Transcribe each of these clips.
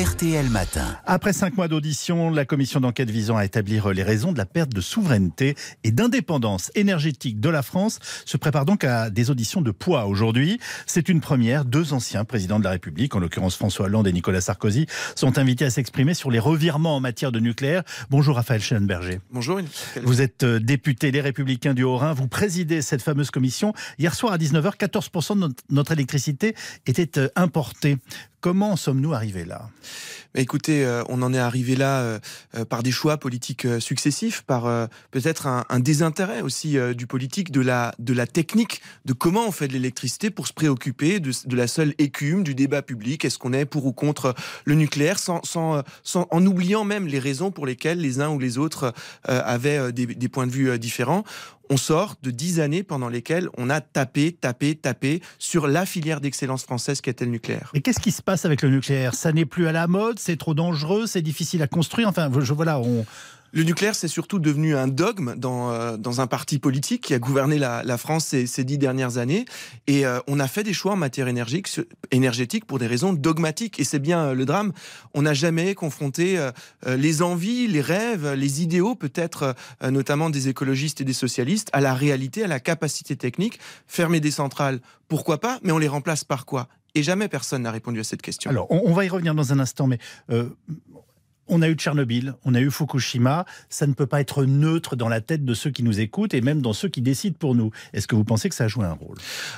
RTL Matin. Après cinq mois d'audition, la commission d'enquête visant à établir les raisons de la perte de souveraineté et d'indépendance énergétique de la France se prépare donc à des auditions de poids aujourd'hui. C'est une première. Deux anciens présidents de la République, en l'occurrence François Hollande et Nicolas Sarkozy, sont invités à s'exprimer sur les revirements en matière de nucléaire. Bonjour Raphaël Schellenberger. Bonjour. Vous êtes euh, député Les Républicains du Haut-Rhin. Vous présidez cette fameuse commission. Hier soir à 19h, 14% de notre électricité était euh, importée. Comment sommes-nous arrivés là? Écoutez, euh, on en est arrivé là euh, euh, par des choix politiques successifs, par peut-être un, désintérêt aussi du politique, de la, de la technique, de comment on fait de l'électricité pour se préoccuper de, la seule écume du débat public. Est-ce qu'on est pour ou contre le nucléaire, sans, sans, en oubliant même les raisons pour lesquelles les uns ou les autres avaient des, des points de vue différents? On sort de dix années pendant lesquelles on a tapé, tapé, tapé sur la filière d'excellence française qui était le nucléaire. Et qu'est-ce qui se passe avec le nucléaire? Ça n'est plus à la mode, c'est trop dangereux, c'est difficile à construire. Enfin, je, voilà, on, le nucléaire, c'est surtout devenu un dogme dans, euh, dans un parti politique qui a gouverné la, France ces, ces, dix dernières années. Et euh, on a fait des choix en matière énergétique pour des raisons dogmatiques. Et c'est bien euh, le drame. On n'a jamais confronté les envies, les rêves, les idéaux, peut-être notamment des écologistes et des socialistes, à la réalité, à la capacité technique. Fermer des centrales, pourquoi pas Mais on les remplace par quoi? Et jamais personne n'a répondu à cette question. Alors, on, va y revenir dans un instant, mais on a eu Tchernobyl, on a eu Fukushima, ça ne peut pas être neutre dans la tête de ceux qui nous écoutent et même dans ceux qui décident pour nous. Est-ce que vous pensez que ça a joué un rôle?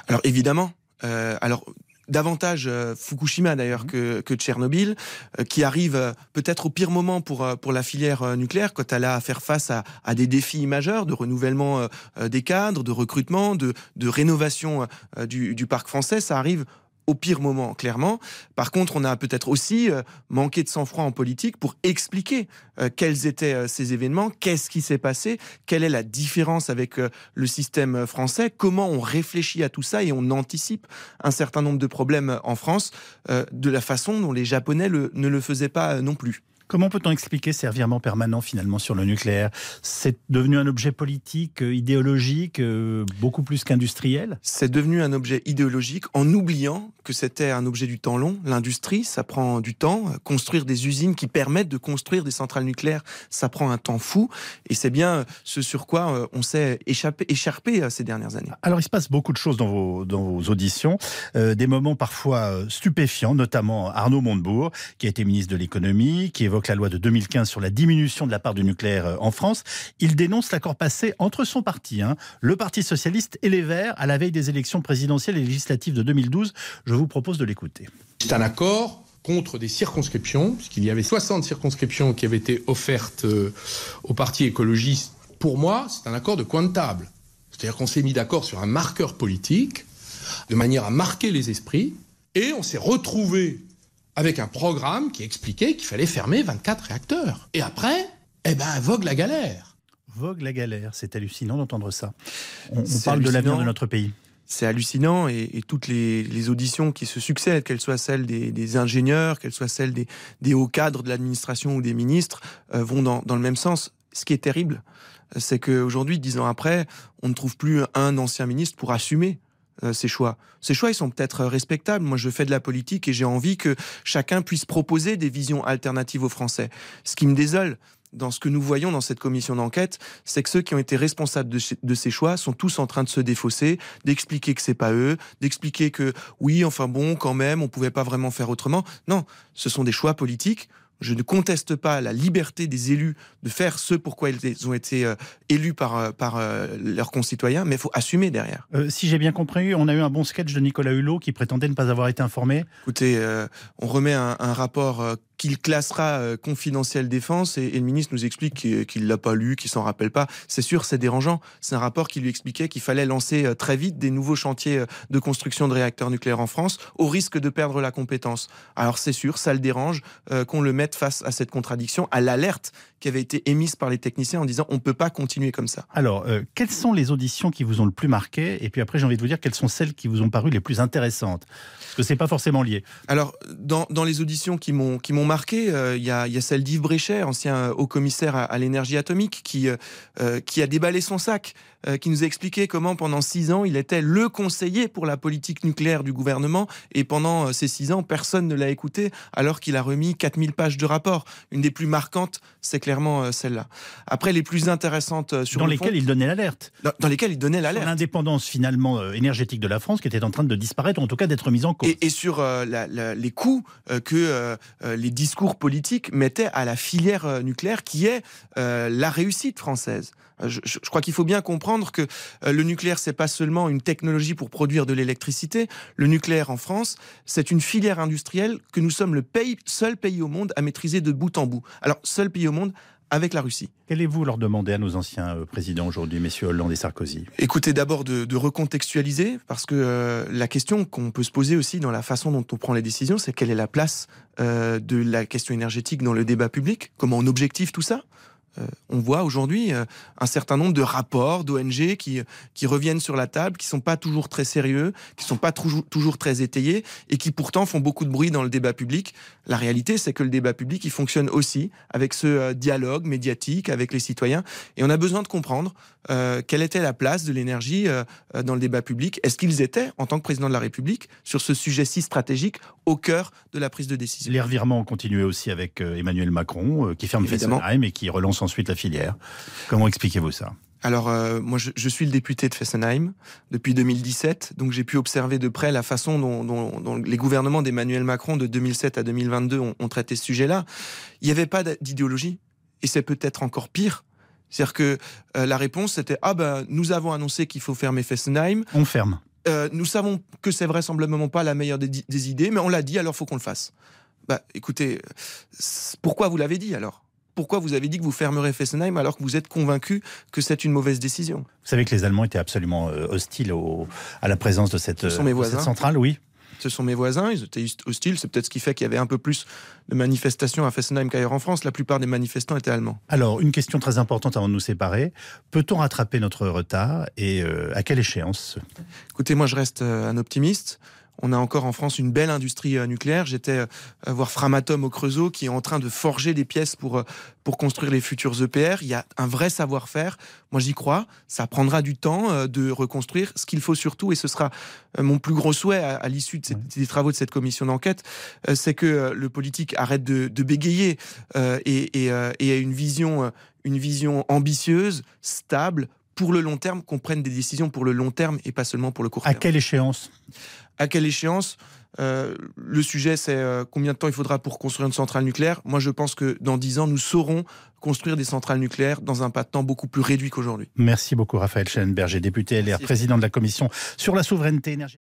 Alors évidemment. Euh, alors davantage euh, Fukushima d'ailleurs mmh. que, Tchernobyl, euh, qui arrive peut-être au pire moment pour, pour la filière nucléaire, quand elle a à faire face à, des défis majeurs de renouvellement des cadres, de recrutement, de, de rénovation du, du, parc français. Ça arrive au pire moment, clairement. Par contre, on a peut-être aussi euh, manqué de sang-froid en politique pour expliquer euh, quels étaient euh, ces événements, qu'est-ce qui s'est passé, quelle est la différence avec le système français, comment on réfléchit à tout ça et on anticipe un certain nombre de problèmes en France de la façon dont les Japonais ne le faisaient pas non plus. Comment peut-on expliquer ces revirements permanents finalement sur le nucléaire? C'est devenu un objet politique, euh, idéologique, euh, beaucoup plus qu'industriel? C'est devenu un objet idéologique en oubliant que c'était un objet du temps long. L'industrie, ça prend du temps. Construire des usines qui permettent de construire des centrales nucléaires, ça prend un temps fou. Et c'est bien ce sur quoi euh, on s'est échappé, écharpé ces dernières années. Alors il se passe beaucoup de choses dans vos, dans vos auditions, des moments parfois stupéfiants, notamment Arnaud Montebourg, qui a été ministre de l'économie, qui évoque la loi de 2015 sur la diminution de la part du nucléaire euh, en France. Il dénonce l'accord passé entre son parti, hein, le Parti socialiste et les Verts, à la veille des élections présidentielles et législatives de 2012. Je vous propose de l'écouter. C'est un accord contre des circonscriptions, puisqu'il y avait 60 circonscriptions qui avaient été offertes euh, au Parti écologiste. Pour moi, c'est un accord de coin de table. C'est-à-dire qu'on s'est mis d'accord sur un marqueur politique, de manière à marquer les esprits, et on s'est retrouvé avec un programme qui expliquait qu'il fallait fermer 24 réacteurs. Et après, eh ben, vogue la galère. Vogue la galère, c'est hallucinant d'entendre ça. On, parle de l'avenir de notre pays. C'est hallucinant et, toutes les, auditions qui se succèdent, qu'elles soient celles des, ingénieurs, qu'elles soient celles des, hauts cadres de l'administration ou des ministres, euh, vont dans, dans le même sens. Ce qui est terrible, c'est qu'aujourd'hui, dix ans après, on ne trouve plus un ancien ministre pour assumer euh, ces choix. Ces choix, ils sont peut-être respectables. Moi, je fais de la politique et j'ai envie que chacun puisse proposer des visions alternatives aux Français. Ce qui me désole dans ce que nous voyons dans cette commission d'enquête, c'est que ceux qui ont été responsables de, ces choix sont tous en train de se défausser, d'expliquer que c'est pas eux, d'expliquer que oui, enfin bon, quand même, on pouvait pas vraiment faire autrement. Non, ce sont des choix politiques. Je ne conteste pas la liberté des élus de faire ce pourquoi ils ont été euh, élus par, euh, par euh, leurs concitoyens, mais il faut assumer derrière. si j'ai bien compris, on a eu un bon sketch de Nicolas Hulot qui prétendait ne pas avoir été informé. Écoutez, on remet un, un rapport qu'il classera euh, confidentiel défense et, le ministre nous explique qu'il l'a pas lu, qu'il s'en rappelle pas. C'est sûr, c'est dérangeant. C'est un rapport qui lui expliquait qu'il fallait lancer euh, très vite des nouveaux chantiers euh, de construction de réacteurs nucléaires en France au risque de perdre la compétence. Alors c'est sûr, ça le dérange qu'on le mette face à cette contradiction, à l'alerte qui avait été émise par les techniciens en disant on peut pas continuer comme ça. Alors, quelles sont les auditions qui vous ont le plus marqué? Et puis après, j'ai envie de vous dire quelles sont celles qui vous ont paru les plus intéressantes? Parce que c'est pas forcément lié. Alors, dans, dans les auditions qui m'ont euh, il y, a, celle d'Yves Bréchet, ancien haut commissaire à, l'énergie atomique, qui, euh, euh, qui a déballé son sac. Qui nous a expliqué comment pendant six ans, il était le conseiller pour la politique nucléaire du gouvernement. Et pendant ces six ans, personne ne l'a écouté alors qu'il a remis 4000 pages de rapport. Une des plus marquantes, c'est clairement celle-là. Après, les plus intéressantes sur Dans lesquelles il donnait l'alerte. Dans, lesquelles il donnait l'alerte. L'indépendance finalement énergétique de la France qui était en train de disparaître, ou en tout cas d'être mise en cause. Et, sur les coûts que les discours politiques mettaient à la filière nucléaire qui est la réussite française. Je, crois qu'il faut bien comprendre que le nucléaire, c'est pas seulement une technologie pour produire de l'électricité. Le nucléaire en France, c'est une filière industrielle que nous sommes le pays, seul pays au monde à maîtriser de bout en bout. Alors, seul pays au monde avec la Russie. Qu'allez-vous leur demander à nos anciens euh, présidents aujourd'hui, messieurs Hollande et Sarkozy? Écoutez, d'abord de, recontextualiser, parce que euh, la question qu'on peut se poser aussi dans la façon dont on prend les décisions, c'est quelle est la place euh, de la question énergétique dans le débat public? Comment on objective tout ça? Euh, on voit aujourd'hui euh, un certain nombre de rapports d'ONG qui, qui reviennent sur la table, qui sont pas toujours très sérieux, qui sont pas toujours, toujours très étayés et qui pourtant font beaucoup de bruit dans le débat public. La réalité, c'est que le débat public, il fonctionne aussi avec ce euh, dialogue médiatique avec les citoyens et on a besoin de comprendre quelle était la place de l'énergie dans le débat public. Est-ce qu'ils étaient, en tant que président de la République, sur ce sujet si stratégique, au cœur de la prise de décision? Les revirements ont continué aussi avec Emmanuel Macron, qui ferme Fessenheim et qui relance ensuite la filière. Comment expliquez-vous ça? Alors, euh, moi, je, suis le député de Fessenheim depuis 2017, donc j'ai pu observer de près la façon dont, les gouvernements d'Emmanuel Macron de 2007 à 2022 ont, traité ce sujet-là. Il n'y avait pas d'idéologie, et c'est peut-être encore pire. C'est-à-dire que euh, la réponse c'était ah ben nous avons annoncé qu'il faut fermer Fessenheim. On ferme. Euh, nous savons que c'est vraisemblablement pas la meilleure des, des idées, mais on l'a dit, alors faut qu'on le fasse. Bah, écoutez, pourquoi vous l'avez dit alors? Pourquoi vous avez dit que vous fermerez Fessenheim alors que vous êtes convaincu que c'est une mauvaise décision? Vous savez que les Allemands étaient absolument euh, hostiles à la présence de cette, centrale, oui ce sont mes voisins, ils étaient hostiles, c'est peut-être ce qui fait qu'il y avait un peu plus de manifestations à Fessenheim qu'ailleurs en France. La plupart des manifestants étaient allemands. Alors, une question très importante avant de nous séparer. Peut-on rattraper notre retard et euh, à quelle échéance? Écoutez, moi je reste euh, un optimiste. On a encore en France une belle industrie euh, nucléaire. J'étais euh, voir Framatome au Creusot qui est en train de forger des pièces pour, euh, pour construire les futurs EPR. Il y a un vrai savoir-faire. Moi, j'y crois. Ça prendra du temps de reconstruire. Ce qu'il faut surtout, et ce sera mon plus gros souhait à, l'issue de des travaux de cette commission d'enquête, c'est que le politique arrête de, bégayer et, et, ait une vision, une vision ambitieuse, stable, pour le long terme, qu'on prenne des décisions pour le long terme et pas seulement pour le court terme. À quelle échéance? À quelle échéance? Euh, le sujet, c'est euh, combien de temps il faudra pour construire une centrale nucléaire? Moi, je pense que dans dix ans, nous saurons construire des centrales nucléaires dans un pas de temps beaucoup plus réduit qu'aujourd'hui. Merci beaucoup, Raphaël Schellenberger, député LR, président de la commission sur la souveraineté énergétique.